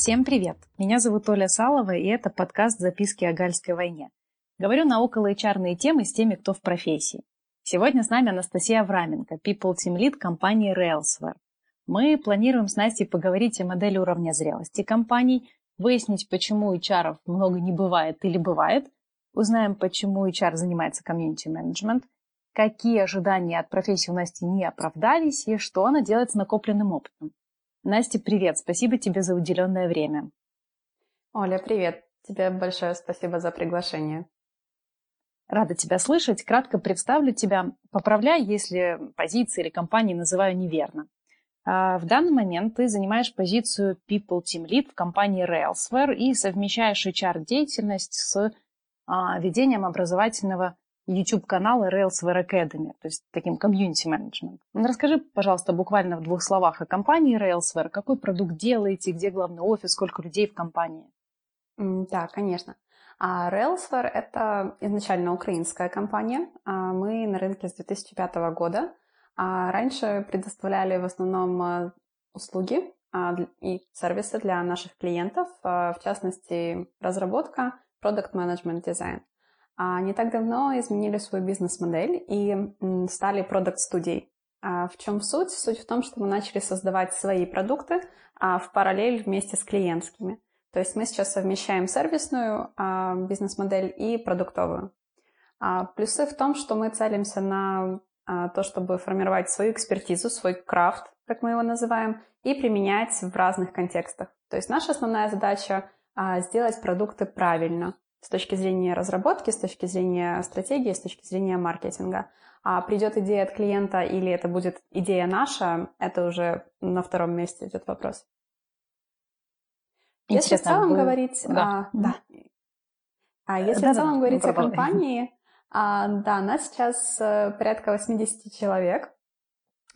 Всем привет! Меня зовут Оля Салова, и это подкаст «Записки о Гальской войне». Говорю на около HR темы с теми, кто в профессии. Сегодня с нами Анастасия Авраменко, People Team Lead компании Railsware. Мы планируем с Настей поговорить о модели уровня зрелости компаний, выяснить, почему HR много не бывает или бывает, узнаем, почему HR занимается комьюнити-менеджмент, какие ожидания от профессии у Насти не оправдались и что она делает с накопленным опытом. Настя, привет! Спасибо тебе за уделенное время. Оля, привет! Тебе большое спасибо за приглашение. Рада тебя слышать. Кратко представлю тебя. Поправляй, если позиции или компании называю неверно. А, в данный момент ты занимаешь позицию People Team Lead в компании Railsware и совмещаешь HR-деятельность с а, ведением образовательного YouTube-канала Railsware Academy, то есть таким комьюнити-менеджмент. Ну, расскажи, пожалуйста, буквально в двух словах о компании Railsware, какой продукт делаете, где главный офис, сколько людей в компании? Да, конечно. А Railsware — это изначально украинская компания. А мы на рынке с 2005 года. А раньше предоставляли в основном услуги и сервисы для наших клиентов, в частности, разработка, продукт менеджмент дизайн. А не так давно изменили свою бизнес-модель и стали продукт-студией. А в чем суть? Суть в том, что мы начали создавать свои продукты а в параллель вместе с клиентскими. То есть мы сейчас совмещаем сервисную бизнес-модель и продуктовую. Плюсы в том, что мы целимся на то, чтобы формировать свою экспертизу, свой крафт, как мы его называем, и применять в разных контекстах. То есть наша основная задача сделать продукты правильно, с точки зрения разработки, с точки зрения стратегии, с точки зрения маркетинга. А придет идея от клиента или это будет идея наша, это уже на втором месте идет вопрос. Интересно, если в целом вы... говорить, да, а, да. А если да, в целом да, говорить о компании, а, да, нас сейчас э, порядка 80 человек.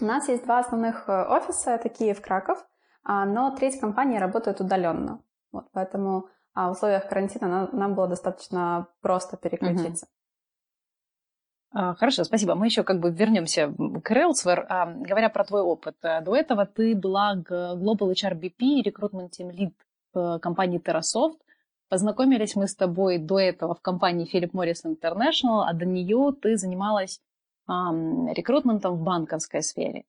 У нас есть два основных э, офиса, такие в Краков, а, но треть компании работает удаленно. Вот, поэтому а в условиях карантина нам, нам было достаточно просто переключиться. Угу. Хорошо, спасибо. Мы еще как бы вернемся к Railsware. А, говоря про твой опыт, э, до этого ты была Global HRBP, Recruitment Team Lead компании TerraSoft. Познакомились мы с тобой до этого в компании Philip Morris International, а до нее ты занималась рекрутментом в банковской сфере.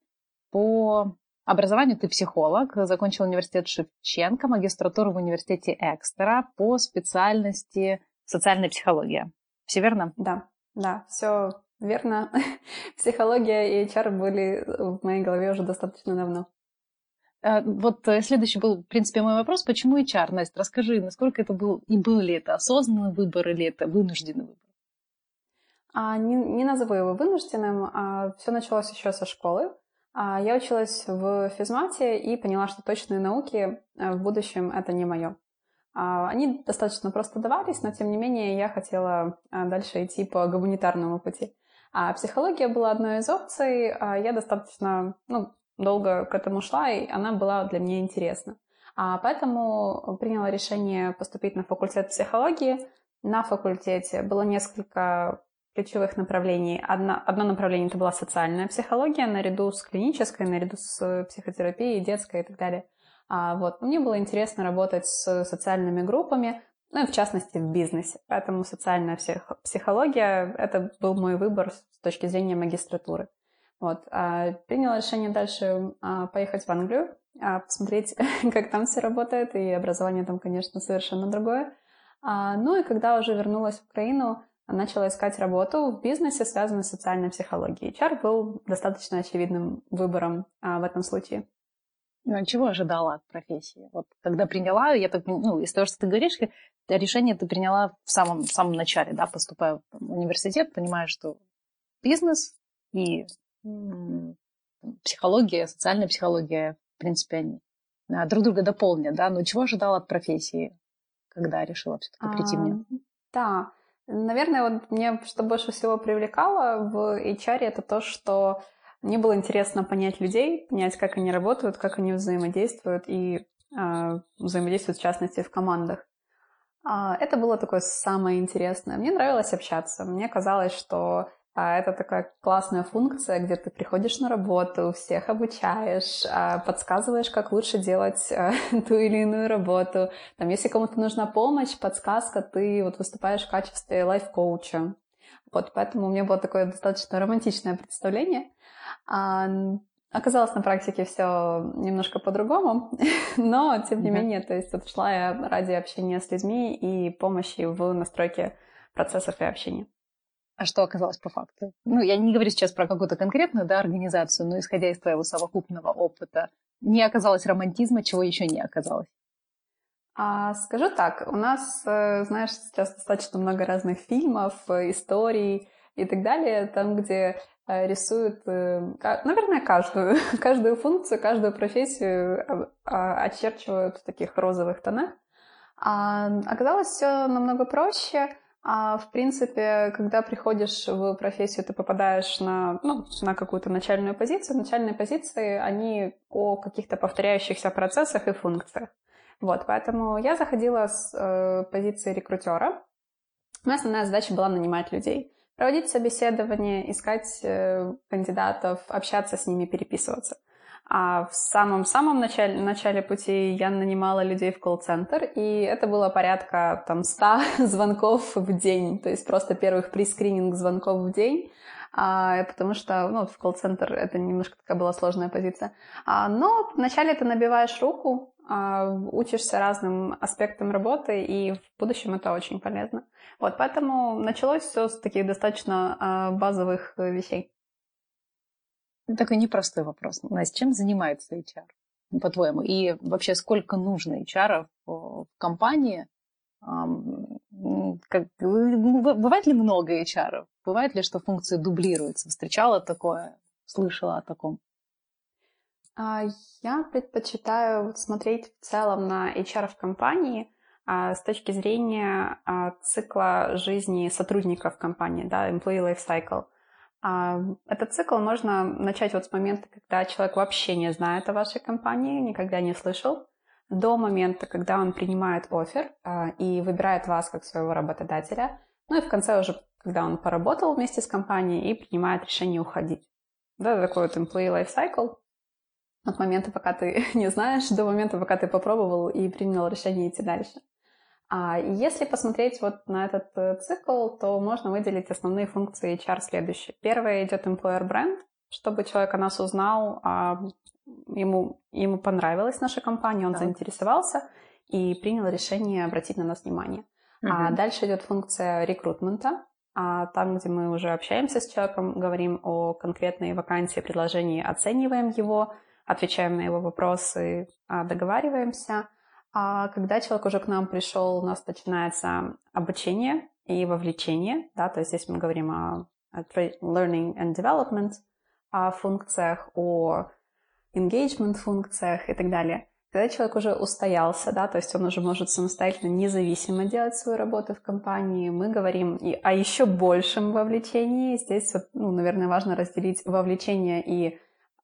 По Образованию ты психолог, закончил университет Шевченко, магистратуру в университете Экстера по специальности социальная психология. Все верно? Да, да, все верно. Психология и HR были в моей голове уже достаточно давно. Э, вот э, следующий был, в принципе, мой вопрос. Почему HR, Настя? Расскажи, насколько это был, и был ли это осознанный выбор или это вынужденный выбор? А, не, не назову его вынужденным. А, все началось еще со школы. А, я училась в физмате и поняла, что точные науки э, в будущем это не мое. А, они достаточно просто давались, но тем не менее я хотела а, дальше идти по гуманитарному пути. А психология была одной из опций. Я достаточно ну, долго к этому шла, и она была для меня интересна. А поэтому приняла решение поступить на факультет психологии. На факультете было несколько ключевых направлений. Одно, одно направление это была социальная психология, наряду с клинической, наряду с психотерапией, детской и так далее. А, вот. Мне было интересно работать с социальными группами, ну и в частности в бизнесе. Поэтому социальная психология — это был мой выбор с точки зрения магистратуры. Вот. А, приняла решение дальше а, поехать в Англию, а, посмотреть, как там все работает, и образование там, конечно, совершенно другое. А, ну и когда уже вернулась в Украину, начала искать работу в бизнесе, связанной с социальной психологией. HR был достаточно очевидным выбором а, в этом случае. Ну, а чего ожидала от профессии? Вот когда приняла, я так, ну, из того, что ты говоришь, решение ты приняла в самом, в самом начале, да, поступая в университет, понимая, что бизнес и м- психология, социальная психология, в принципе, они а, друг друга дополнят, да, но чего ожидала от профессии, когда решила все-таки прийти а, мне? Да, Наверное, вот мне что больше всего привлекало в HR это то, что мне было интересно понять людей, понять, как они работают, как они взаимодействуют и э, взаимодействуют в частности в командах. Э, это было такое самое интересное. Мне нравилось общаться. Мне казалось, что А это такая классная функция, где ты приходишь на работу, всех обучаешь, а, подсказываешь, как лучше делать а, ту или иную работу. Там, если кому-то нужна помощь, подсказка, ты вот выступаешь в качестве лайф-коуча. Вот, поэтому у меня было такое достаточно романтичное представление. А, оказалось на практике все немножко по-другому, но тем не менее, то есть вот шла я ради общения с людьми и помощи в настройке процессов и общения. А что оказалось по факту? Ну, я не говорю сейчас про какую-то конкретную да, организацию, но исходя из твоего совокупного опыта, не оказалось романтизма, чего еще не оказалось? А, скажу так, у нас, э, знаешь, сейчас достаточно много разных фильмов, э, историй и так далее, там, где э, рисуют, наверное, каждую, каждую функцию, каждую профессию а, очерчивают в таких розовых тонах. А оказалось все намного проще. А в принципе, когда приходишь в профессию, ты попадаешь на, ну, на какую-то начальную позицию. Начальные позиции, они о каких-то повторяющихся процессах и функциях. Вот, поэтому я заходила с э, позиции рекрутера. Моя основная задача была нанимать людей, проводить собеседование, искать э, кандидатов, общаться с ними, переписываться. А в самом-самом начале, начале пути я нанимала людей в колл-центр, и это было порядка там 100 звонков в день, то есть просто первых прескрининг звонков в день, а, потому что ну, в колл-центр это немножко такая была сложная позиция. А, но вначале ты набиваешь руку, а, учишься разным аспектам работы, и в будущем это очень полезно. Вот, поэтому началось все с таких достаточно а, базовых вещей. Такой непростой вопрос. Настя, чем занимается HR, по-твоему? И вообще, сколько нужно HR в компании? Как, бывает ли много HR? Бывает ли, что функции дублируются? Встречала такое? Слышала о таком? А, я предпочитаю смотреть в целом на HR в компании а, с точки зрения а, цикла жизни сотрудников компании, да, employee life cycle. А, этот цикл можно начать вот с момента, когда человек вообще не знает о вашей компании, никогда не слышал, до момента, когда он принимает офер а, и выбирает вас как своего работодателя, ну и в конце уже, когда он поработал вместе с компанией и принимает решение уходить. Да, такой вот employee life cycle от момента, пока ты не знаешь, до момента, пока ты попробовал и принял решение идти дальше. А если посмотреть вот на этот э, цикл, то можно выделить основные функции HR следующие. Первое идет employer brand, чтобы человек о нас узнал, а ему, ему понравилась наша компания, он да. заинтересовался и принял решение обратить на нас внимание. Угу. А дальше идет функция рекрутмента, а там, где мы уже общаемся с человеком, говорим о конкретной вакансии, предложении, оцениваем его, отвечаем на его вопросы, а договариваемся. А когда человек уже к нам пришел, у нас начинается обучение и вовлечение, да, то есть здесь мы говорим о, learning and development, о функциях, о engagement функциях и так далее. Когда человек уже устоялся, да, то есть он уже может самостоятельно, независимо делать свою работу в компании, мы говорим и о еще большем вовлечении. Здесь, вот, ну, наверное, важно разделить вовлечение и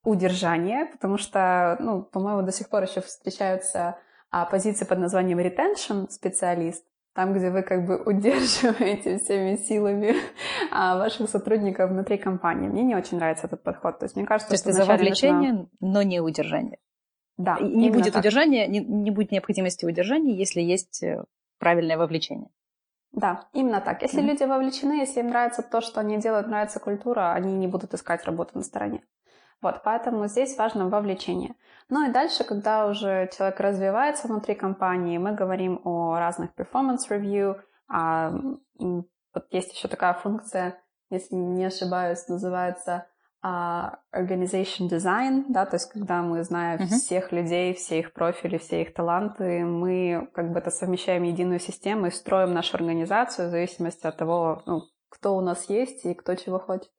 удержание, потому что, ну, по-моему, до сих пор еще встречаются а позиции под названием retention специалист, там, где вы как бы удерживаете всеми силами а, ваших сотрудников внутри компании. Мне не очень нравится этот подход. То есть мне кажется, То что это за вовлечение, нужно... но не удержание. Да. И не будет так. удержания, не, не будет необходимости удержания, если есть э, правильное вовлечение. Да, именно так. Если mm-hmm. люди вовлечены, если им нравится то, что они делают, нравится культура, они не будут искать работу на стороне. Вот, поэтому здесь важно вовлечение. Ну и дальше, когда уже человек развивается внутри компании, мы говорим о разных performance review. А, вот есть еще такая функция, если не ошибаюсь, называется а, organization design, да, то есть когда мы знаем uh-huh. всех людей, все их профили, все их таланты, мы как бы это совмещаем в единую систему и строим нашу организацию в зависимости от того, ну, кто у нас есть и кто чего хочет.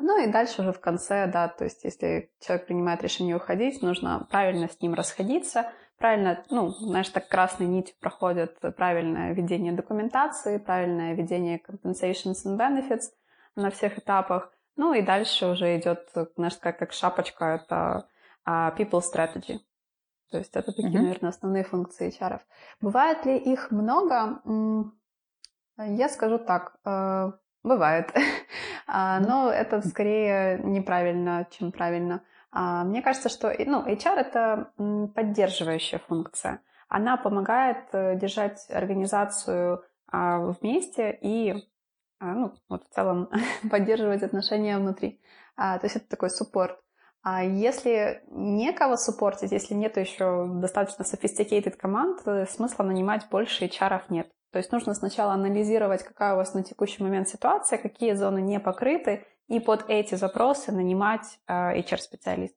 Ну и дальше уже в конце, да, то есть если человек принимает решение уходить, нужно правильно с ним расходиться, правильно, ну, знаешь, так красной нитью проходит правильное ведение документации, правильное ведение compensations and benefits на всех этапах. Ну и дальше уже идет, знаешь, как, как шапочка, это uh, people strategy. То есть это такие, mm-hmm. наверное, основные функции HR. Бывает ли их много? Я скажу так. Э, Бывает. А, но это скорее неправильно, чем правильно. А, мне кажется, что ну, HR — это поддерживающая функция. Она помогает э, держать организацию а, вместе и ну, вот в целом поддерживать отношения внутри. То есть это такой суппорт. А если некого суппортить, если нет еще достаточно sophisticated команд, смысла нанимать больше HR нет. То есть нужно сначала анализировать, какая у вас на текущий момент ситуация, какие зоны не покрыты, и под эти запросы нанимать э, HR-специалист.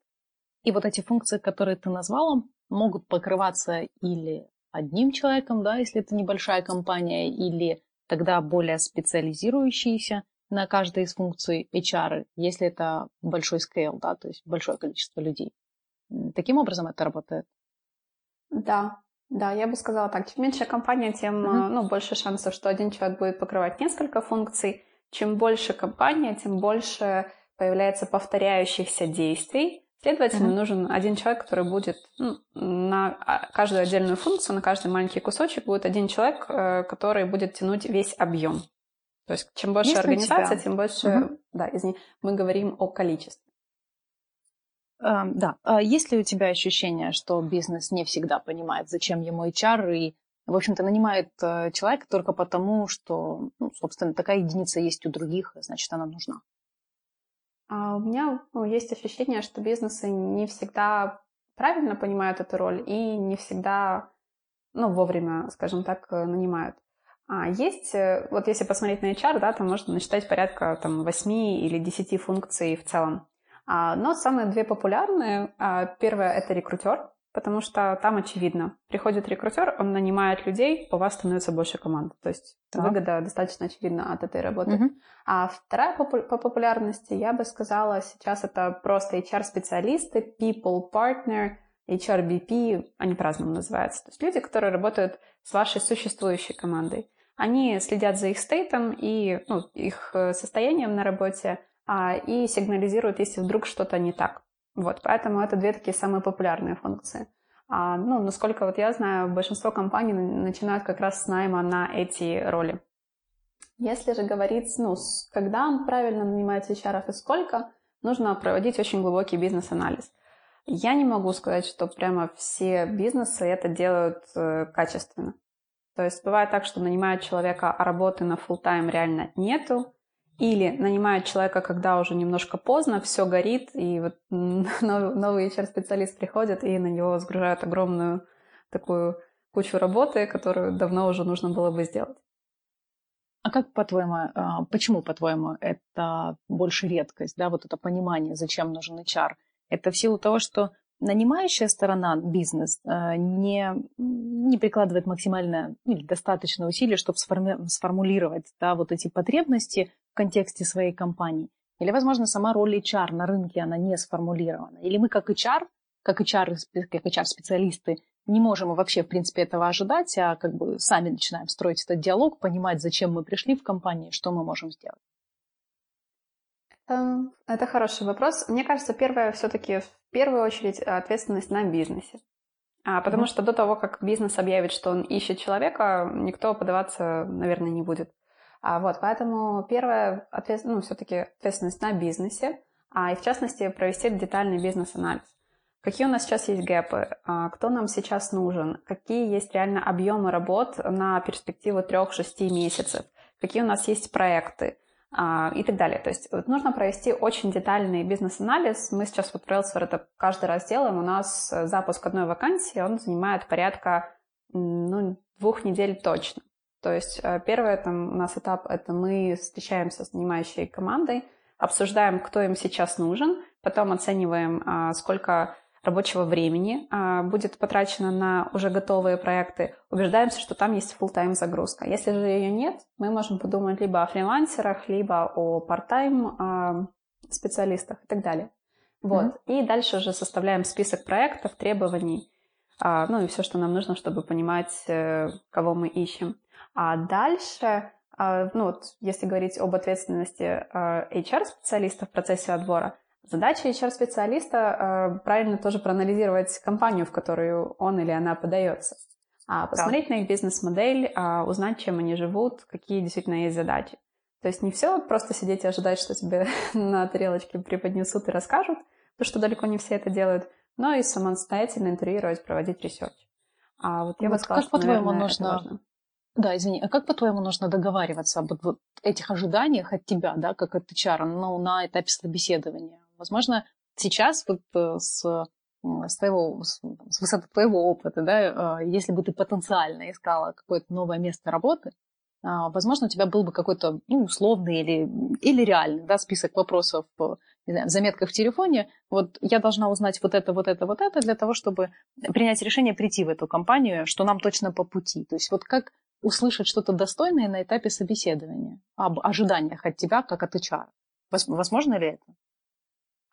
И вот эти функции, которые ты назвала, могут покрываться или одним человеком, да, если это небольшая компания, или тогда более специализирующиеся на каждой из функций HR, если это большой scale, да, то есть большое количество людей. Таким образом это работает? Да, да, я бы сказала так. Чем меньше компания, тем mm-hmm. ну, больше шансов, что один человек будет покрывать несколько функций. Чем больше компания, тем больше появляется повторяющихся действий. Следовательно, mm-hmm. нужен один человек, который будет ну, на а, каждую отдельную функцию, на каждый маленький кусочек будет один человек, э, который будет тянуть весь объем. То есть чем больше Есть организация, тем больше, угу. да, извини, мы говорим о количестве. Uh, да. Uh, есть ли у тебя ощущение, что бизнес не всегда понимает, зачем ему HR, и, в общем-то, нанимает uh, человека только потому, что, ну, собственно, такая единица есть у других, значит, она нужна? Uh, у меня ну, есть ощущение, что бизнесы не всегда правильно понимают эту роль и не всегда, ну, вовремя, скажем так, нанимают. А есть, э, вот если посмотреть на HR, да, там можно насчитать порядка там, 8 или 10 функций в целом. А, но самые две популярные, а, первое — это рекрутер, потому что там очевидно. Приходит рекрутер, он нанимает людей, у вас становится больше команд. То есть да. выгода достаточно очевидна от этой работы. Угу. А вторая по, по популярности, я бы сказала, сейчас это просто HR-специалисты, people partner, HRBP, они по-разному называются. То есть люди, которые работают с вашей существующей командой. Они следят за их стейтом и ну, их э, состоянием на работе и сигнализируют, если вдруг что-то не так. Вот, поэтому это две такие самые популярные функции. А, ну, насколько вот я знаю, большинство компаний начинают как раз с найма на эти роли. Если же говорить, ну, когда правильно нанимать HR и сколько, нужно проводить очень глубокий бизнес-анализ. Я не могу сказать, что прямо все бизнесы это делают э, качественно. То есть бывает так, что нанимают человека, а работы на full тайм реально нету, или нанимают человека, когда уже немножко поздно, все горит, и вот новый HR-специалист приходит, и на него сгружают огромную такую кучу работы, которую давно уже нужно было бы сделать. А как по-твоему, а, почему, по-твоему, это больше редкость, да, вот это понимание, зачем нужен HR? Это в силу того, что нанимающая сторона, бизнес, э, не, не прикладывает максимально ну, или достаточно усилий, чтобы сформи- сформулировать да, вот эти потребности в контексте своей компании. Или, возможно, сама роль HR на рынке, она не сформулирована. Или мы как HR, как HR, как HR-специалисты, не можем вообще, в принципе, этого ожидать, а как бы сами начинаем строить этот диалог, понимать, зачем мы пришли в компанию, что мы можем сделать. Это хороший вопрос. Мне кажется, первое все-таки в первую очередь ответственность на бизнесе. А, потому mm-hmm. что до того, как бизнес объявит, что он ищет человека, никто подаваться, наверное, не будет. А, вот, поэтому первое, ответ, ну, все-таки ответственность на бизнесе, а, и в частности провести детальный бизнес-анализ. Какие у нас сейчас есть гэпы? А, кто нам сейчас нужен? Какие есть реально объемы работ на перспективу 3-6 месяцев? Какие у нас есть проекты? А, и так далее. То есть вот нужно провести очень детальный бизнес-анализ. Мы сейчас вот в Railsware это каждый раз делаем. У нас э, запуск одной вакансии, он занимает порядка ну, двух недель точно. То есть э, первый там, у нас этап — это мы встречаемся с нанимающей командой, обсуждаем, кто им сейчас нужен, потом оцениваем, а, сколько рабочего времени а, будет потрачено на уже готовые проекты, убеждаемся, что там есть full-time загрузка. Если же ее нет, мы можем подумать либо о фрилансерах, либо о part-time а, специалистах и так далее. Вот. Mm-hmm. И дальше уже составляем список проектов, требований, ну и все, что нам нужно, чтобы понимать, э, кого мы ищем. А дальше, ну вот, если говорить об ответственности HR-специалиста в процессе отбора, Задача HR-специалиста э, правильно тоже проанализировать компанию, в которую он или она подается. А посмотреть да. на их бизнес-модель, а узнать, чем они живут, какие действительно есть задачи. То есть не все просто сидеть и ожидать, что тебе на тарелочке преподнесут и расскажут, потому что далеко не все это делают, но и самостоятельно интервьюировать, проводить research. А вот я вот бы сказала, как что, по-твоему, нужно... Да, извини, а как, по-твоему, нужно договариваться об вот этих ожиданиях от тебя, да, как от HR, ну, на этапе собеседования? Возможно, сейчас вот э, с, с, твоего, с высоты твоего опыта, да, э, если бы ты потенциально искала какое-то новое место работы, а, возможно, у тебя был бы какой-то ну, условный или, или реальный да, список вопросов не знаю, в заметках в телефоне. Вот я должна узнать вот это, вот это, вот это для того, чтобы принять решение прийти в эту компанию, что нам точно по пути. То есть вот как услышать что-то достойное на этапе собеседования об ожиданиях от тебя, как от HR. Возможно ли это?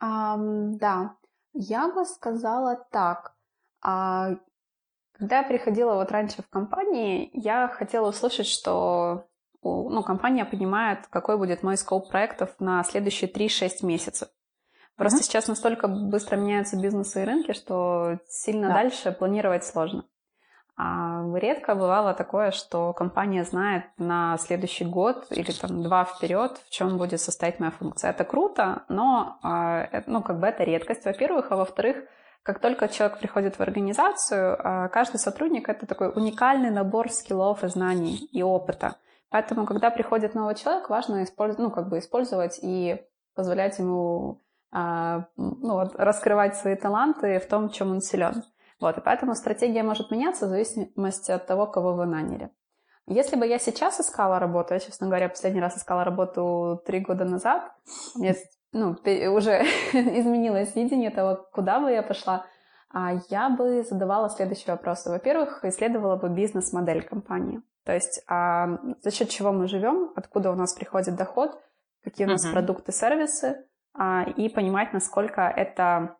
Um, да, я бы сказала так. А, когда я приходила вот раньше в компании, я хотела услышать, что ну, компания понимает, какой будет мой скоп проектов на следующие 3-6 месяцев. Просто uh-huh. сейчас настолько быстро меняются бизнесы и рынки, что сильно да. дальше планировать сложно. А редко бывало такое, что компания знает на следующий год или там два вперед, в чем будет состоять моя функция. Это круто, но а, ну, как бы это редкость, во-первых, а во-вторых, как только человек приходит в организацию, а, каждый сотрудник — это такой уникальный набор скиллов и знаний и опыта. Поэтому, когда приходит новый человек, важно использовать, ну, как бы использовать и позволять ему ну, раскрывать свои таланты в том, чем он силен. Вот, и поэтому стратегия может меняться в зависимости от того, кого вы наняли. Если бы я сейчас искала работу, я, честно говоря, последний раз искала работу три года назад, мне ну, уже изменилось видение того, куда бы я пошла, а я бы задавала следующие вопросы. Во-первых, исследовала бы бизнес-модель компании. То есть а, за счет чего мы живем, откуда у нас приходит доход, какие у нас uh-huh. продукты, сервисы, а, и понимать, насколько это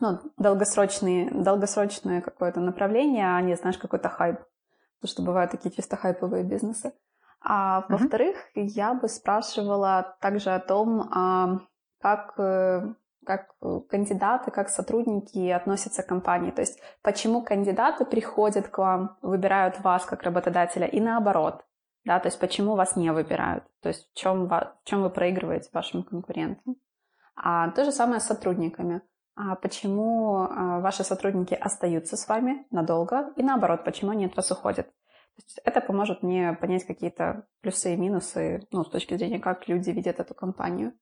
ну, долгосрочные, долгосрочное какое-то направление, а не, знаешь, какой-то хайп. Потому что бывают такие чисто хайповые бизнесы. А mm-hmm. во-вторых, я бы спрашивала также о том, а, как, э, как кандидаты, как сотрудники относятся к компании. То есть почему кандидаты приходят к вам, выбирают вас как работодателя и наоборот. Да, то есть почему вас не выбирают, то есть в чем, в чем вы проигрываете вашим конкурентам. А то же самое с сотрудниками а почему а, ваши сотрудники остаются с вами надолго, и наоборот, почему они от вас уходят. Это поможет мне понять какие-то плюсы и минусы, ну, с точки зрения, как люди видят эту компанию.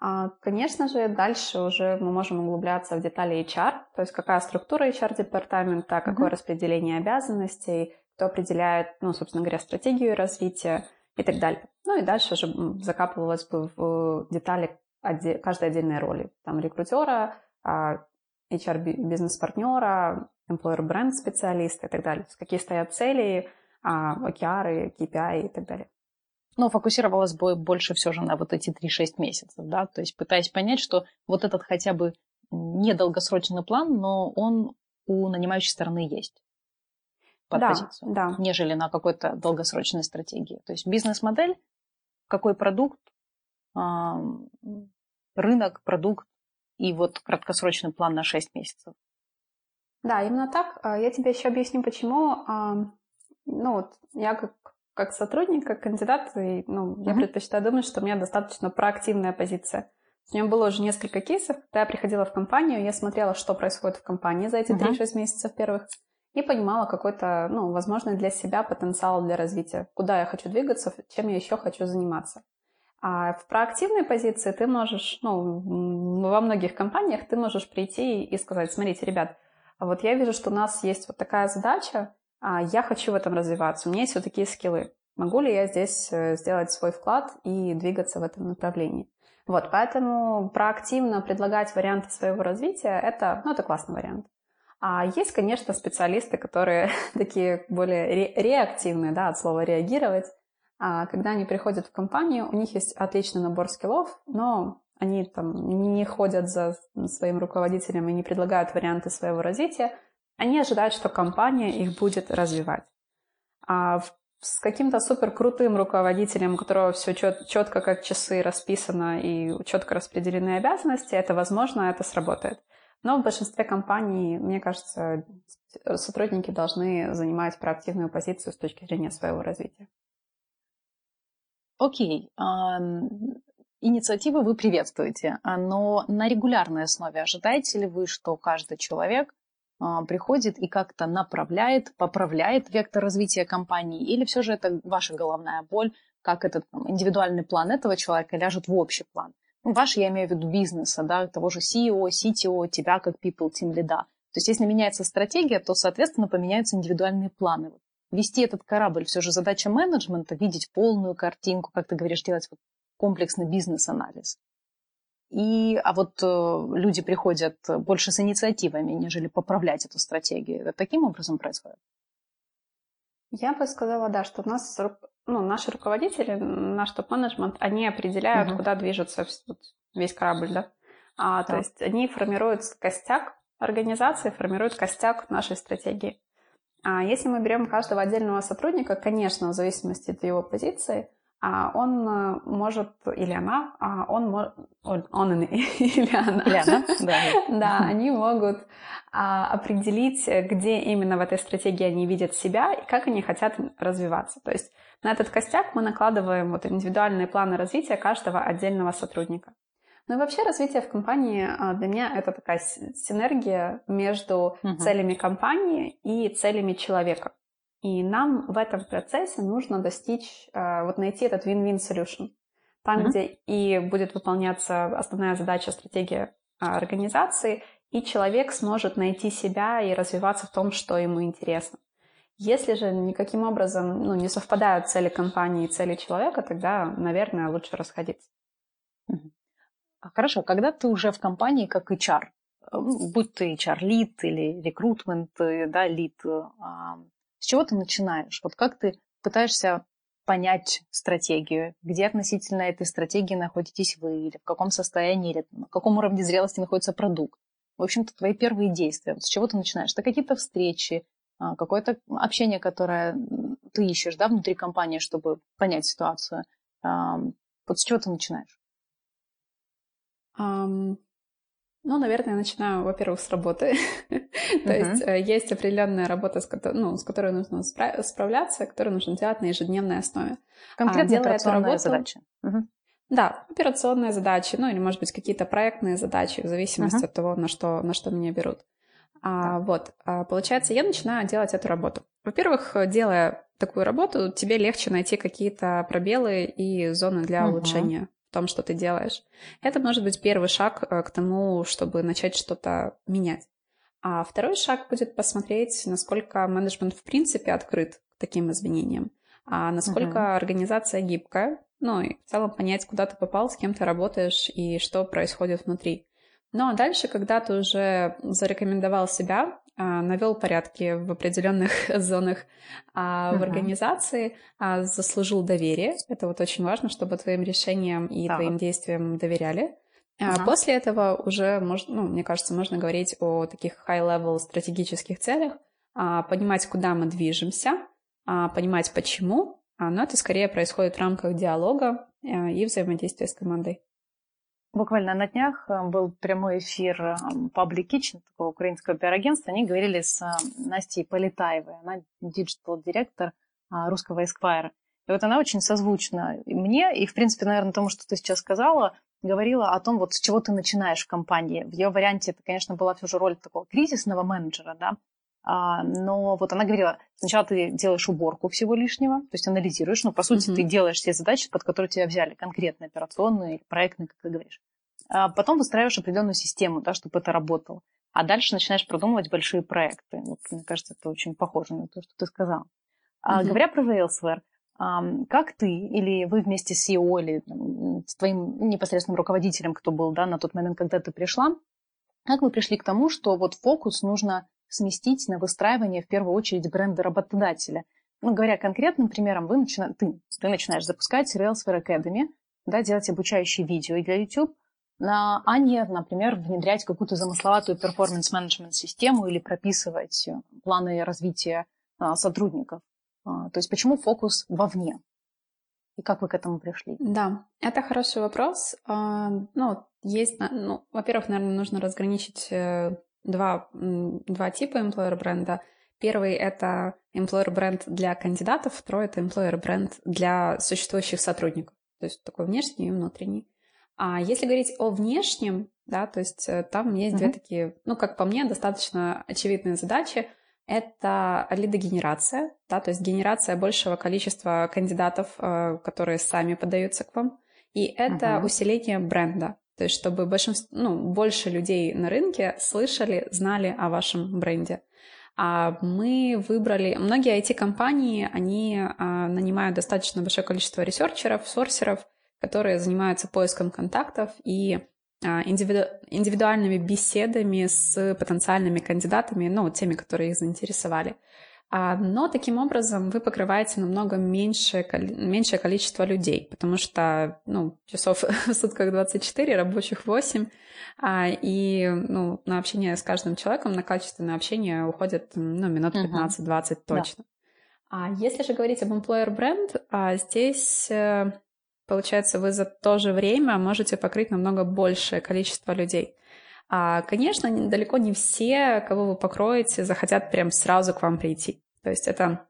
А, конечно же, дальше уже мы можем углубляться в детали HR, то есть какая структура HR-департамента, какое mm-hmm. распределение обязанностей, кто определяет, ну, собственно говоря, стратегию развития и так далее. Ну и дальше уже закапывалось бы в детали каждой отдельной роли. Там рекрутера, HR-бизнес-партнера, employer-бренд-специалиста и так далее. Какие стоят цели, OKR, KPI и так далее. Но фокусировалась бы больше все же на вот эти 3-6 месяцев, да, то есть пытаясь понять, что вот этот хотя бы недолгосрочный план, но он у нанимающей стороны есть под да, позицию, да. нежели на какой-то долгосрочной стратегии. То есть бизнес-модель, какой продукт, рынок, продукт, и вот краткосрочный план на 6 месяцев. Да, именно так. А, я тебе еще объясню, почему. А, ну вот я как, как сотрудник, как кандидат, и, ну, mm-hmm. я предпочитаю думать, что у меня достаточно проактивная позиция. У меня было уже несколько кейсов, когда я приходила в компанию, я смотрела, что происходит в компании за эти mm-hmm. 3-6 месяцев первых, и понимала какой-то, ну, возможный для себя потенциал для развития, куда я хочу двигаться, чем я еще хочу заниматься. А в проактивной позиции ты можешь, ну, во многих компаниях ты можешь прийти и сказать, смотрите, ребят, вот я вижу, что у нас есть вот такая задача, а я хочу в этом развиваться, у меня есть вот такие скиллы. Могу ли я здесь э, сделать свой вклад и двигаться в этом направлении? Вот, поэтому проактивно предлагать варианты своего развития это, ну, это классный вариант. А есть, конечно, специалисты, которые такие более ре- реактивные, да, от слова реагировать, а когда они приходят в компанию, у них есть отличный набор скиллов, но они там не ходят за своим руководителем и не предлагают варианты своего развития. Они ожидают, что компания их будет развивать. А с каким-то супер крутым руководителем, у которого все чет, четко как часы расписано и четко распределены обязанности, это возможно, это сработает. Но в большинстве компаний, мне кажется, сотрудники должны занимать проактивную позицию с точки зрения своего развития. Окей, инициативы вы приветствуете, но на регулярной основе ожидаете ли вы, что каждый человек а, приходит и как-то направляет, поправляет вектор развития компании, или все же это ваша головная боль, как этот там, индивидуальный план этого человека ляжет в общий план? Ну, ваш, я имею в виду бизнеса, да, того же CEO, CTO, тебя как people team лида. То есть если меняется стратегия, то, соответственно, поменяются индивидуальные планы. Вести этот корабль все же задача менеджмента, видеть полную картинку, как ты говоришь, делать вот комплексный бизнес-анализ. И, а вот э, люди приходят больше с инициативами, нежели поправлять эту стратегию. Это таким образом происходит? Я бы сказала, да, что у нас ну, наши руководители, наш топ-менеджмент, они определяют, угу. куда движется весь корабль, да. А, да. То есть они формируют костяк организации, формируют костяк нашей стратегии. А если мы берем каждого отдельного сотрудника, конечно, в зависимости от его позиции, а он э, может, или она, а он, он, он или она, или она да. да, они могут а, определить, где именно в этой стратегии они видят себя и как они хотят развиваться. То есть на этот костяк мы накладываем вот индивидуальные планы развития каждого отдельного сотрудника. Ну и вообще развитие в компании а, для меня это такая синергия между uh-huh. целями компании и целями человека. И нам в этом процессе нужно достичь, э, вот найти этот win-win solution. Там, mm-hmm. где и будет выполняться основная задача, стратегия а, организации, и человек сможет найти себя и развиваться в том, что ему интересно. Если же никаким образом ну, не совпадают цели компании и цели человека, тогда, наверное, лучше расходиться. А хорошо, когда ты уже в компании как HR, э, будь ты HR-лид или рекрутмент, э, да, лид, с чего ты начинаешь? Вот как ты пытаешься понять стратегию, где относительно этой стратегии находитесь вы, или в каком состоянии, или на каком уровне зрелости находится продукт. В общем-то, твои первые действия. С чего ты начинаешь? Это какие-то встречи, а, какое-то общение, которое ты ищешь да, внутри компании, чтобы понять ситуацию. Вот с чего ты начинаешь? Um, ну, наверное, я начинаю, во-первых, с работы. То есть э, есть определенная работа, с которой нужно справляться, которую нужно делать на ежедневной основе. Конкретно операционные задачи. Да, операционные задачи, ну или, может быть, какие-то проектные задачи, в зависимости от того, на что, на что меня берут. А, вот, а, получается, я начинаю делать эту работу. Во-первых, делая такую работу, тебе легче найти какие-то пробелы и зоны для улучшения том, что ты делаешь. Это может быть первый шаг э, к тому, чтобы начать что-то менять. А второй шаг будет посмотреть, насколько менеджмент в принципе открыт к таким изменениям, а насколько uh-huh. организация гибкая, ну и в целом понять, куда ты попал, с кем ты работаешь и что происходит внутри. Ну а дальше, когда ты уже зарекомендовал себя, навел порядки в определенных зонах uh-huh. в организации, а, заслужил доверие. Это вот очень важно, чтобы твоим решениям и так. твоим действиям доверяли. Uh-huh. После этого уже, можно, ну, мне кажется, можно говорить о таких high-level стратегических целях, понимать, куда мы движемся, понимать, почему. Но это скорее происходит в рамках диалога и взаимодействия с командой. Буквально на днях э, был прямой эфир э, Public Kitchen, такого украинского пиар-агентства. Они говорили с э, Настей Полетаевой, она диджитал-директор русского Esquire. И вот она очень созвучна мне, и, в принципе, наверное, тому, что ты сейчас сказала, говорила о том, вот с чего ты начинаешь в компании. В ее варианте это, конечно, была все же роль такого кризисного менеджера, да, но вот она говорила, сначала ты делаешь уборку всего лишнего, то есть анализируешь, ну, по сути, mm-hmm. ты делаешь все задачи, под которые тебя взяли, конкретно операционные проектные, как ты говоришь. А потом выстраиваешь определенную систему, да, чтобы это работало. А дальше начинаешь продумывать большие проекты. Вот, мне кажется, это очень похоже на то, что ты сказал. Mm-hmm. А, говоря про Railsware, как ты или вы вместе с CEO или там, с твоим непосредственным руководителем, кто был да, на тот момент, когда ты пришла, как вы пришли к тому, что вот фокус нужно сместить на выстраивание в первую очередь бренда работодателя. Ну, говоря конкретным примером, вы начина... ты, ты начинаешь запускать Railsware Academy, да, делать обучающие видео для YouTube, на, а не, например, внедрять какую-то замысловатую перформанс-менеджмент-систему или прописывать планы развития а, сотрудников. А, то есть почему фокус вовне? И как вы к этому пришли? Да, это хороший вопрос. А, ну, есть, ну, во-первых, наверное, нужно разграничить э, два, два типа employer бренда. Первый — это employer бренд для кандидатов, второй — это employer бренд для существующих сотрудников, то есть такой внешний и внутренний. А если говорить о внешнем, да, то есть э, там есть mm-hmm. две такие, ну, как по мне, достаточно очевидные задачи. Это лидогенерация, да, то есть генерация большего количества кандидатов, э, которые сами подаются к вам. И это uh-huh. усиление бренда, то есть чтобы большинство, ну, больше людей на рынке слышали, знали о вашем бренде. А мы выбрали... Многие IT-компании, они а, нанимают достаточно большое количество ресерчеров, сорсеров, которые занимаются поиском контактов и а, индивиду... индивидуальными беседами с потенциальными кандидатами, ну, теми, которые их заинтересовали. А, но таким образом вы покрываете намного меньшее, меньшее количество людей, потому что ну, часов в сутках 24, рабочих 8, а, и ну, на общение с каждым человеком, на качественное общение уходит ну, минут 15-20 точно. Да. А если же говорить об employer бренд, а здесь э, получается вы за то же время можете покрыть намного большее количество людей. А, конечно, далеко не все, кого вы покроете, захотят прям сразу к вам прийти. То есть это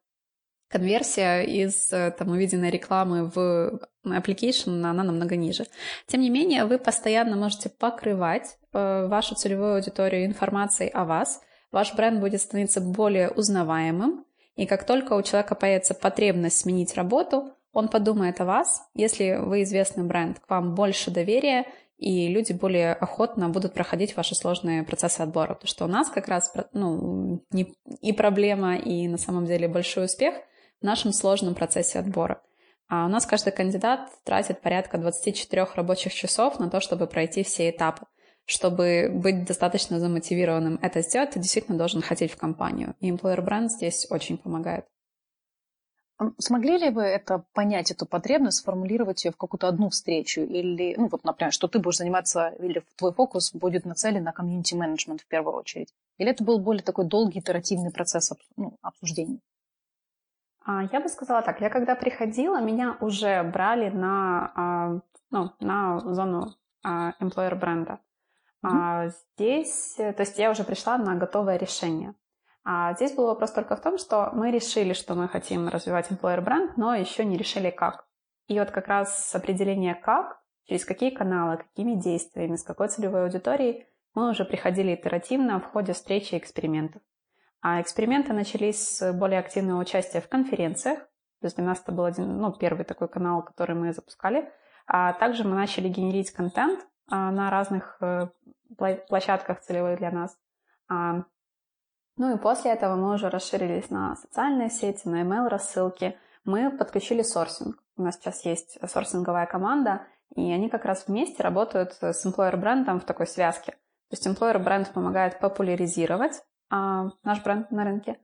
конверсия из э, там, увиденной рекламы в application, она намного ниже. Тем не менее, вы постоянно можете покрывать э, вашу целевую аудиторию информацией о вас. Ваш бренд будет становиться более узнаваемым, и как только у человека появится потребность сменить работу, он подумает о вас. Если вы известный бренд, к вам больше доверия, и люди более охотно будут проходить ваши сложные процессы отбора. Потому что у нас как раз ну, не, и проблема, и на самом деле большой успех в нашем сложном процессе отбора. А у нас каждый кандидат тратит порядка 24 рабочих часов на то, чтобы пройти все этапы. Чтобы быть достаточно замотивированным это сделать, ты действительно должен хотеть в компанию. И employer brand здесь очень помогает. Смогли ли вы это понять, эту потребность, сформулировать ее в какую-то одну встречу? Или, ну вот, например, что ты будешь заниматься, или твой фокус будет нацелен на комьюнити-менеджмент в первую очередь? Или это был более такой долгий итеративный процесс ну, обсуждений? А, я бы сказала так, я когда приходила, меня уже брали на, а, ну, на зону а, employer бренда. Mm-hmm. Здесь, то есть я уже пришла на готовое решение. А здесь был вопрос только в том, что мы решили, что мы хотим развивать employer бренд, но еще не решили как. И вот как раз определение как, через какие каналы, какими действиями, с какой целевой аудиторией мы уже приходили итеративно в ходе встречи и экспериментов. А эксперименты начались с более активного участия в конференциях. То есть для нас это был один, ну, первый такой канал, который мы запускали. А также мы начали генерить контент а, на разных э, площадках целевых для нас. Ну и после этого мы уже расширились на социальные сети, на email рассылки. Мы подключили сорсинг. У нас сейчас есть сорсинговая команда, и они как раз вместе работают с employer брендом в такой связке. То есть employer бренд помогает популяризировать а, наш бренд на рынке,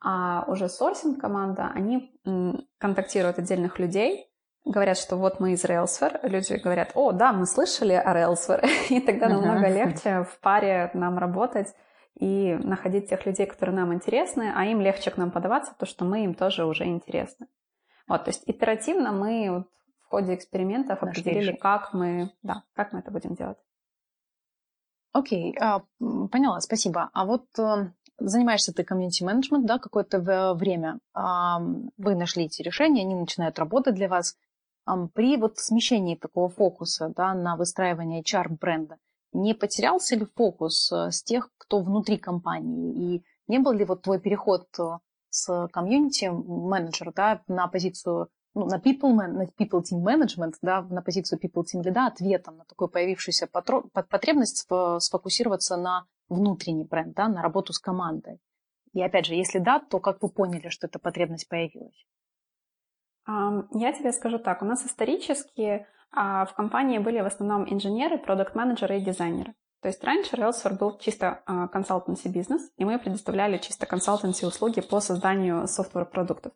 а уже сорсинг команда, они контактируют отдельных людей, говорят, что вот мы из Railsware, люди говорят, о, да, мы слышали о Railsware, и тогда намного легче в паре нам работать и находить тех людей, которые нам интересны, а им легче к нам подаваться, потому что мы им тоже уже интересны. Вот, то есть итеративно мы вот в ходе экспериментов Нашли определили, решение. как мы, да, как мы это будем делать. Окей, okay, а, поняла, спасибо. А вот э, занимаешься ты комьюнити-менеджмент, да, какое-то время. Вы нашли эти решения, они начинают работать для вас. При вот смещении такого фокуса да, на выстраивание HR-бренда, не потерялся ли фокус э, с тех, кто внутри компании? И не был ли вот твой переход э, с комьюнити менеджера да, на позицию ну, на people, на people team management, да, на позицию people team lead ответом на такую появившуюся потребность сфокусироваться на внутренний бренд, да, на работу с командой. И опять же, если да, то как вы поняли, что эта потребность появилась? Я тебе скажу так, у нас исторически а в компании были в основном инженеры, продукт-менеджеры и дизайнеры. То есть раньше Railsware был чисто консалтенси бизнес, и мы предоставляли чисто консалтенси услуги по созданию софтвер-продуктов.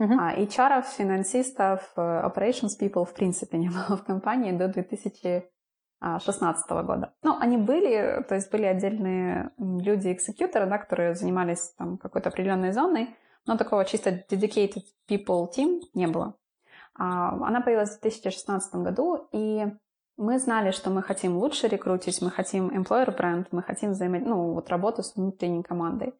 Uh-huh. А HR, финансистов, э, operations people в принципе не было в компании до 2016 года. Ну, они были, то есть были отдельные люди-экзекьюторы, да, которые занимались там какой-то определенной зоной, но такого чисто dedicated people team не было. А, она появилась в 2016 году, и мы знали, что мы хотим лучше рекрутить, мы хотим employer бренд, мы хотим взаимо... ну, вот работу с внутренней командой.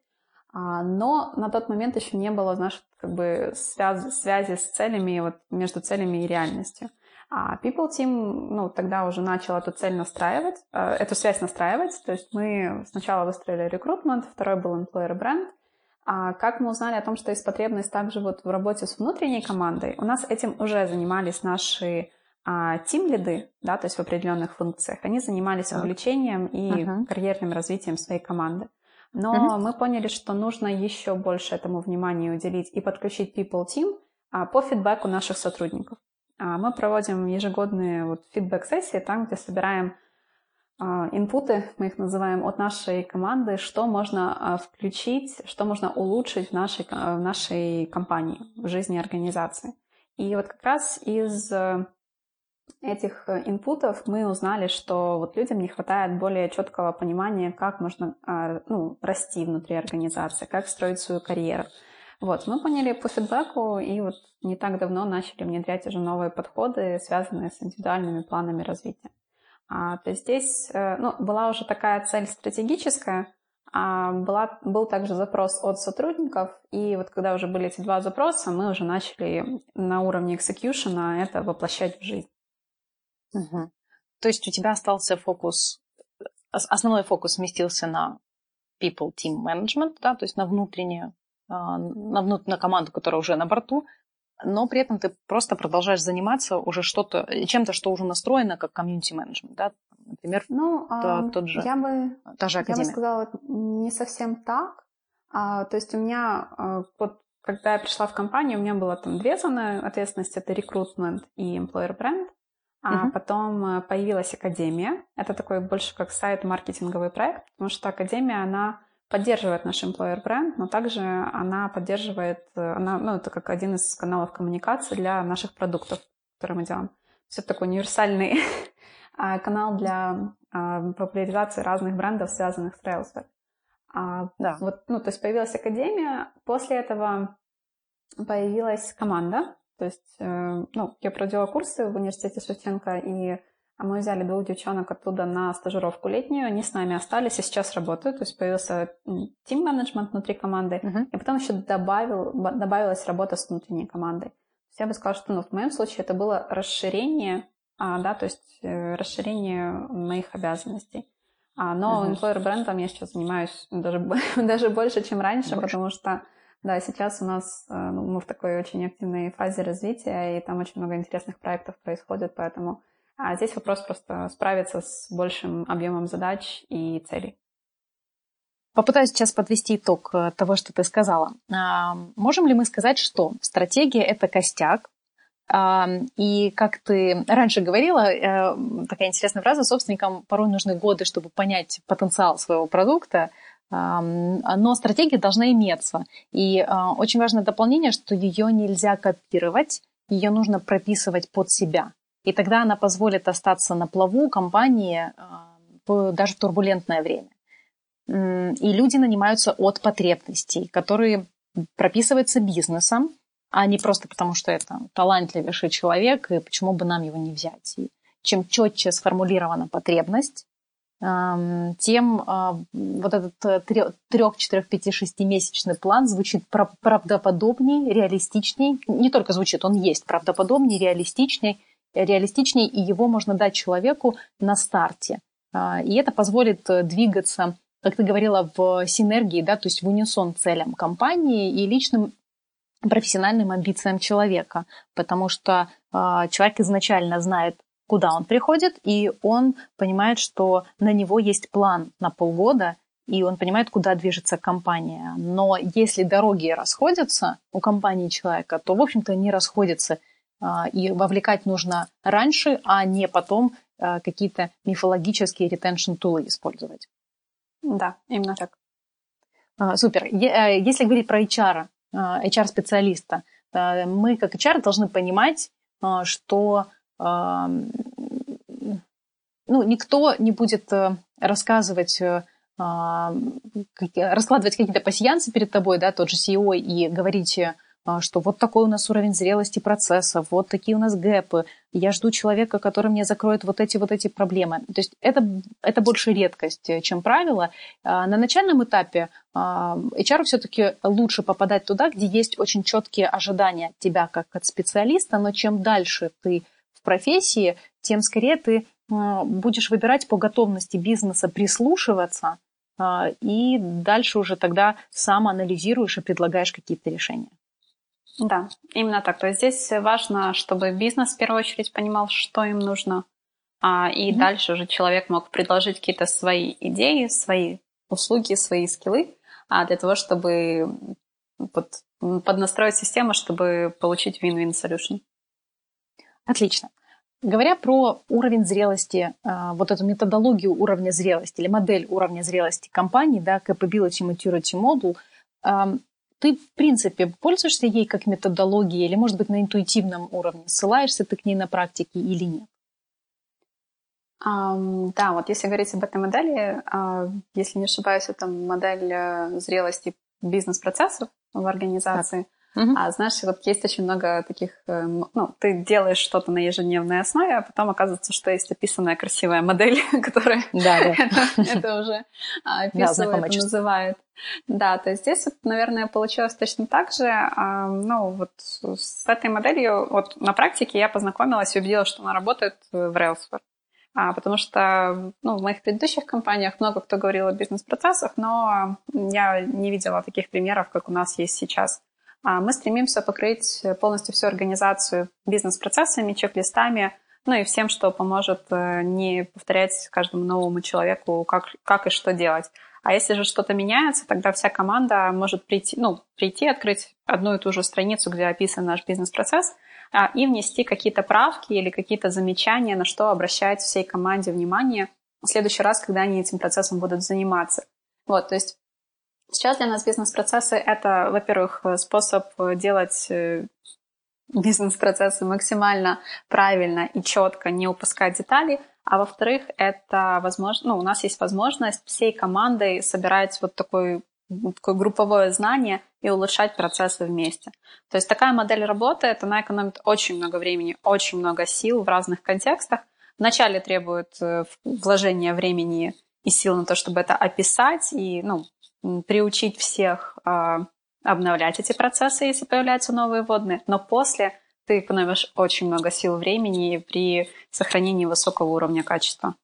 Но на тот момент еще не было, знаешь, как бы связи, связи с целями, вот между целями и реальностью. А People Team, ну, тогда уже начал эту цель настраивать, эту связь настраивать. То есть мы сначала выстроили рекрутмент, второй был employer brand. А как мы узнали о том, что есть потребность также вот в работе с внутренней командой? У нас этим уже занимались наши а тим-лиды, да, то есть в определенных функциях, они занимались увлечением и uh-huh. карьерным развитием своей команды. Но uh-huh. мы поняли, что нужно еще больше этому внимания уделить и подключить People Team а, по фидбэку наших сотрудников. А, мы проводим ежегодные вот фидбэк-сессии, там, где собираем инпуты, мы их называем, от нашей команды, что можно а, включить, что можно улучшить в нашей, в нашей компании, в жизни организации. И вот как раз из этих э, инпутов мы узнали, что вот людям не хватает более четкого понимания, как можно а, ну, расти внутри организации, как строить свою карьеру. Вот, мы поняли по фидбэку и вот не так давно начали внедрять уже новые подходы, связанные с индивидуальными планами развития. А, то здесь э, ну, была уже такая цель стратегическая, а была, был также запрос от сотрудников, и вот когда уже были эти два запроса, мы уже начали на уровне execution это воплощать в жизнь. Угу. То есть у тебя остался фокус, основной фокус сместился на people team management, да, то есть на внутреннюю, а, на, внут, на команду, которая уже на борту, но при этом ты просто продолжаешь заниматься уже что-то, чем-то, что уже настроено как комьюнити менеджмент, да, например, ну, то, тот же, я бы, та же академия. Я бы сказала, не совсем так. А, то есть у меня а, вот когда я пришла в компанию, у меня было там две зоны ответственности, это рекрутмент и employer brand. А uh потом э, появилась Академия. Это такой больше как сайт-маркетинговый проект, потому что Академия, она поддерживает наш employer бренд, но также она поддерживает, э, она, ну, это как один из каналов коммуникации для наших продуктов, которые мы делаем. Все такой универсальный а, канал для а, популяризации разных брендов, связанных с Railsweb. А, да. Вот, ну, то есть появилась Академия, после этого появилась команда, то есть, э, ну, я проделала курсы в университете Шевченко, и мы взяли двух девчонок оттуда на стажировку летнюю, они с нами остались и сейчас работают, то есть появился тим-менеджмент внутри команды, uh-huh. и потом еще добавил, добавилась работа с внутренней командой. Я бы сказала, что ну, в моем случае это было расширение, а, да, то есть э, расширение моих обязанностей. А, но uh-huh. employer брендом я сейчас занимаюсь даже, даже больше, чем раньше, больше. потому что да, сейчас у нас э, ну, мы в такой очень активной фазе развития, и там очень много интересных проектов происходит, поэтому а здесь вопрос просто справиться с большим объемом задач и целей. Попытаюсь сейчас подвести итог э, того, что ты сказала. А, можем ли мы сказать, что стратегия – это костяк, а, и как ты раньше говорила, э, такая интересная фраза, собственникам порой нужны годы, чтобы понять потенциал своего продукта – но стратегия должна иметься. И а, очень важное дополнение, что ее нельзя копировать, ее нужно прописывать под себя. И тогда она позволит остаться на плаву компании в даже турбулентное время. И люди нанимаются от потребностей, которые прописываются бизнесом, а не просто потому, что это талантливейший человек, и почему бы нам его не взять. И чем четче сформулирована потребность, тем а, вот этот э, трех, четырех, пяти, шестимесячный план звучит правдоподобнее, реалистичней. Не только звучит, он есть правдоподобнее, реалистичней, реалистичней, и его можно дать человеку на старте. А, и это позволит э, двигаться, как ты говорила, в синергии, да, то есть в унисон целям компании и личным профессиональным амбициям человека, потому что э, человек изначально знает, куда он приходит, и он понимает, что на него есть план на полгода, и он понимает, куда движется компания. Но если дороги расходятся у компании человека, то, в общем-то, не расходятся. А, и вовлекать нужно раньше, а не потом а, какие-то мифологические ретеншн-тулы использовать. Да, именно так. А, супер. Э, если говорить про HR, HR-специалиста, мы как HR должны понимать, что ну, никто не будет э, рассказывать, э, раскладывать какие-то пассианцы перед тобой, да, тот же CEO, и говорить, что вот такой у нас уровень зрелости процесса, вот такие у нас гэпы, я жду человека, который мне закроет вот эти вот эти проблемы. То есть это, это больше редкость, э, чем правило. А, на начальном этапе HR все-таки лучше попадать туда, где есть очень четкие ожидания тебя как от специалиста, но чем дальше ты в профессии, тем скорее ты будешь выбирать по готовности бизнеса прислушиваться, и дальше уже тогда сам анализируешь и предлагаешь какие-то решения. Да, именно так. То есть здесь важно, чтобы бизнес в первую очередь понимал, что им нужно, а, и mm-hmm. дальше уже человек мог предложить какие-то свои идеи, свои услуги, свои скиллы, а, для того, чтобы вот, поднастроить систему, чтобы получить win-win solution. Отлично. Говоря про уровень зрелости, а, вот эту методологию уровня зрелости или модель уровня зрелости компании, да, Capability Maturity Model, ты, в принципе, пользуешься ей как методологией или, может быть, на интуитивном уровне? Ссылаешься ты к ней на практике или нет? Um, да, вот если говорить об этой модели, uh, если не ошибаюсь, это модель uh, зрелости бизнес-процессов в организации. Mm-hmm. А знаешь, вот есть очень много таких, э, ну, ты делаешь что-то на ежедневной основе, а потом оказывается, что есть описанная красивая модель, которая да, да. это, это уже описывает, да, называет. Да, то есть здесь, наверное, получилось точно так же. А, ну, вот с этой моделью, вот на практике я познакомилась и увидела, что она работает в Railsware. А, потому что ну, в моих предыдущих компаниях много кто говорил о бизнес-процессах, но я не видела таких примеров, как у нас есть сейчас. А мы стремимся покрыть полностью всю организацию бизнес-процессами, чек-листами, ну и всем, что поможет э, не повторять каждому новому человеку, как, как и что делать. А если же что-то меняется, тогда вся команда может прийти, ну, прийти, открыть одну и ту же страницу, где описан наш бизнес-процесс, а, и внести какие-то правки или какие-то замечания, на что обращать всей команде внимание в следующий раз, когда они этим процессом будут заниматься. Вот, то есть Сейчас для нас бизнес-процессы — это, во-первых, способ делать э, бизнес-процессы максимально правильно и четко, не упускать детали, а во-вторых, это возможно, ну, у нас есть возможность всей командой собирать вот такой такое групповое знание и улучшать процессы вместе. То есть такая модель работает, она экономит очень много времени, очень много сил в разных контекстах. Вначале требует э, вложения времени и сил на то, чтобы это описать и ну, приучить всех э, обновлять эти процессы, если появляются новые водные, но после ты экономишь очень много сил времени при сохранении высокого уровня качества.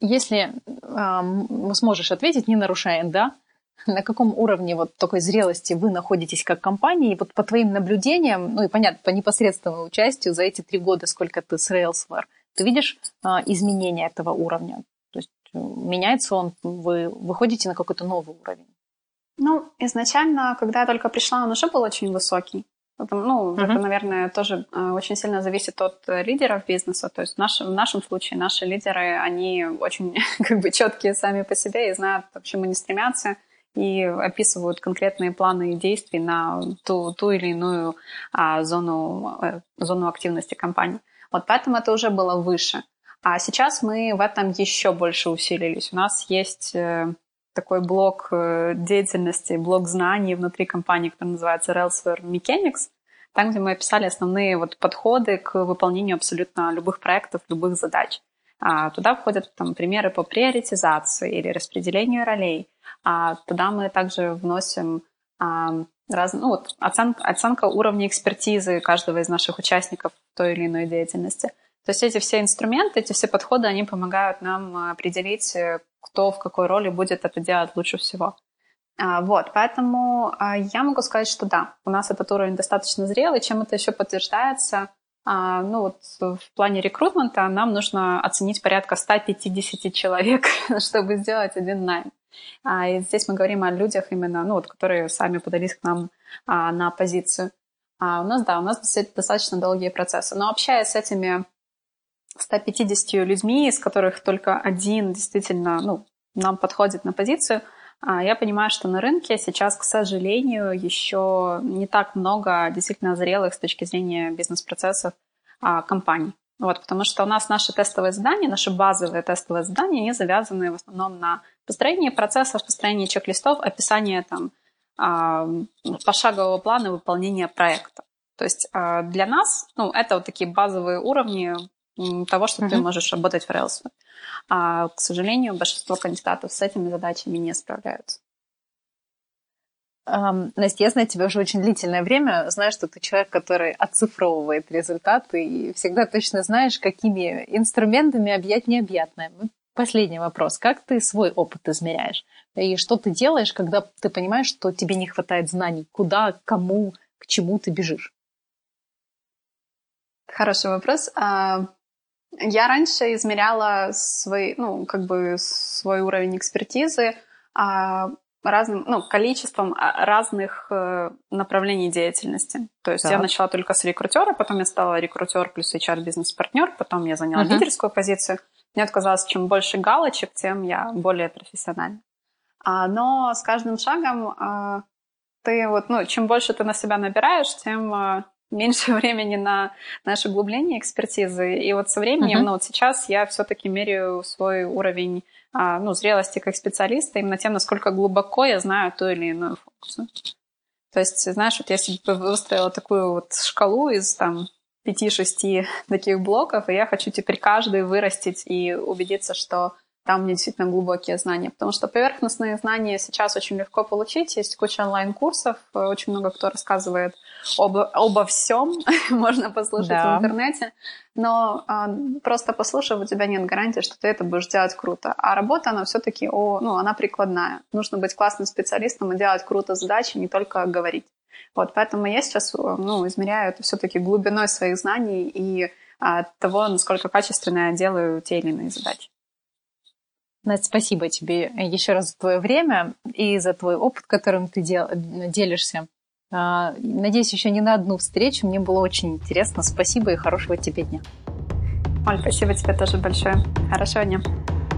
Если э, сможешь ответить, не нарушая да, на каком уровне вот такой зрелости вы находитесь как компания, и вот по твоим наблюдениям, ну и понятно, по непосредственному участию за эти три года, сколько ты с Railsware, ты видишь э, изменения этого уровня? Меняется он, вы выходите на какой-то новый уровень? Ну, изначально, когда я только пришла, он уже был очень высокий. Ну, uh-huh. это, наверное, тоже э, очень сильно зависит от э, лидеров бизнеса. То есть в нашем, в нашем случае наши лидеры, они очень как бы четкие сами по себе и знают, к чему они стремятся и описывают конкретные планы и действия на ту, ту или иную а, зону, э, зону активности компании. Вот поэтому это уже было выше. А сейчас мы в этом еще больше усилились. У нас есть э, такой блок э, деятельности, блок знаний внутри компании, который называется Railsware Mechanics, там, где мы описали основные вот подходы к выполнению абсолютно любых проектов, любых задач. А, туда входят там, примеры по приоритизации или распределению ролей. А, туда мы также вносим а, раз, ну, вот, оценка, оценка уровня экспертизы каждого из наших участников в той или иной деятельности. То есть эти все инструменты, эти все подходы, они помогают нам э, определить, э, кто в какой роли будет это делать лучше всего. А, вот, поэтому а, я могу сказать, что да, у нас этот уровень достаточно зрелый. Чем это еще подтверждается? А, ну вот в плане рекрутмента нам нужно оценить порядка 150 человек, чтобы сделать один найм. И здесь мы говорим о людях именно, ну вот, которые сами подались к нам на позицию. У нас, да, у нас достаточно долгие процессы. Но общаясь с этими 150 людьми, из которых только один действительно ну, нам подходит на позицию, а, я понимаю, что на рынке сейчас, к сожалению, еще не так много действительно зрелых с точки зрения бизнес-процессов а, компаний. Вот, потому что у нас наши тестовые задания, наши базовые тестовые задания, они завязаны в основном на построении процессов, построении чек-листов, описании там, а, пошагового плана выполнения проекта. То есть для нас, ну, это вот такие базовые уровни того, что mm-hmm. ты можешь работать в Rails. А, к сожалению, большинство кандидатов с этими задачами не справляются. Um, Настя, я знаю тебя уже очень длительное время, знаю, что ты человек, который оцифровывает результаты и всегда точно знаешь, какими инструментами объять необъятное. Последний вопрос. Как ты свой опыт измеряешь? И что ты делаешь, когда ты понимаешь, что тебе не хватает знаний? Куда, кому, к чему ты бежишь? Хороший вопрос. А, я раньше измеряла свой, ну, как бы свой уровень экспертизы а, разным, ну, количеством а, разных э, направлений деятельности. То есть так. я начала только с рекрутера, потом я стала рекрутер плюс HR-бизнес-партнер, потом я заняла uh-huh. лидерскую позицию. Мне казалось, чем больше галочек, тем я более профессиональна. А, но с каждым шагом а, ты вот, ну, чем больше ты на себя набираешь, тем а, меньше времени на наше углубление экспертизы. И вот со временем, uh-huh. ну вот сейчас я все-таки меряю свой уровень а, ну, зрелости как специалиста именно тем, насколько глубоко я знаю ту или иную функцию. То есть, знаешь, вот я себе выстроила такую вот шкалу из там пяти-шести таких блоков, и я хочу теперь каждый вырастить и убедиться, что там мне действительно глубокие знания. Потому что поверхностные знания сейчас очень легко получить. Есть куча онлайн-курсов, очень много кто рассказывает об, обо всем, можно послушать да. в интернете. Но а, просто послушав, у тебя нет гарантии, что ты это будешь делать круто. А работа, она все-таки, ну, она прикладная. Нужно быть классным специалистом и делать круто задачи, не только говорить. Вот, поэтому я сейчас ну, измеряю это все-таки глубиной своих знаний и а, того, насколько качественно я делаю те или иные задачи. Настя, спасибо тебе еще раз за твое время и за твой опыт, которым ты дел, делишься. А, надеюсь, еще не на одну встречу. Мне было очень интересно. Спасибо и хорошего тебе дня. Оль, спасибо тебе тоже большое. Хорошего дня.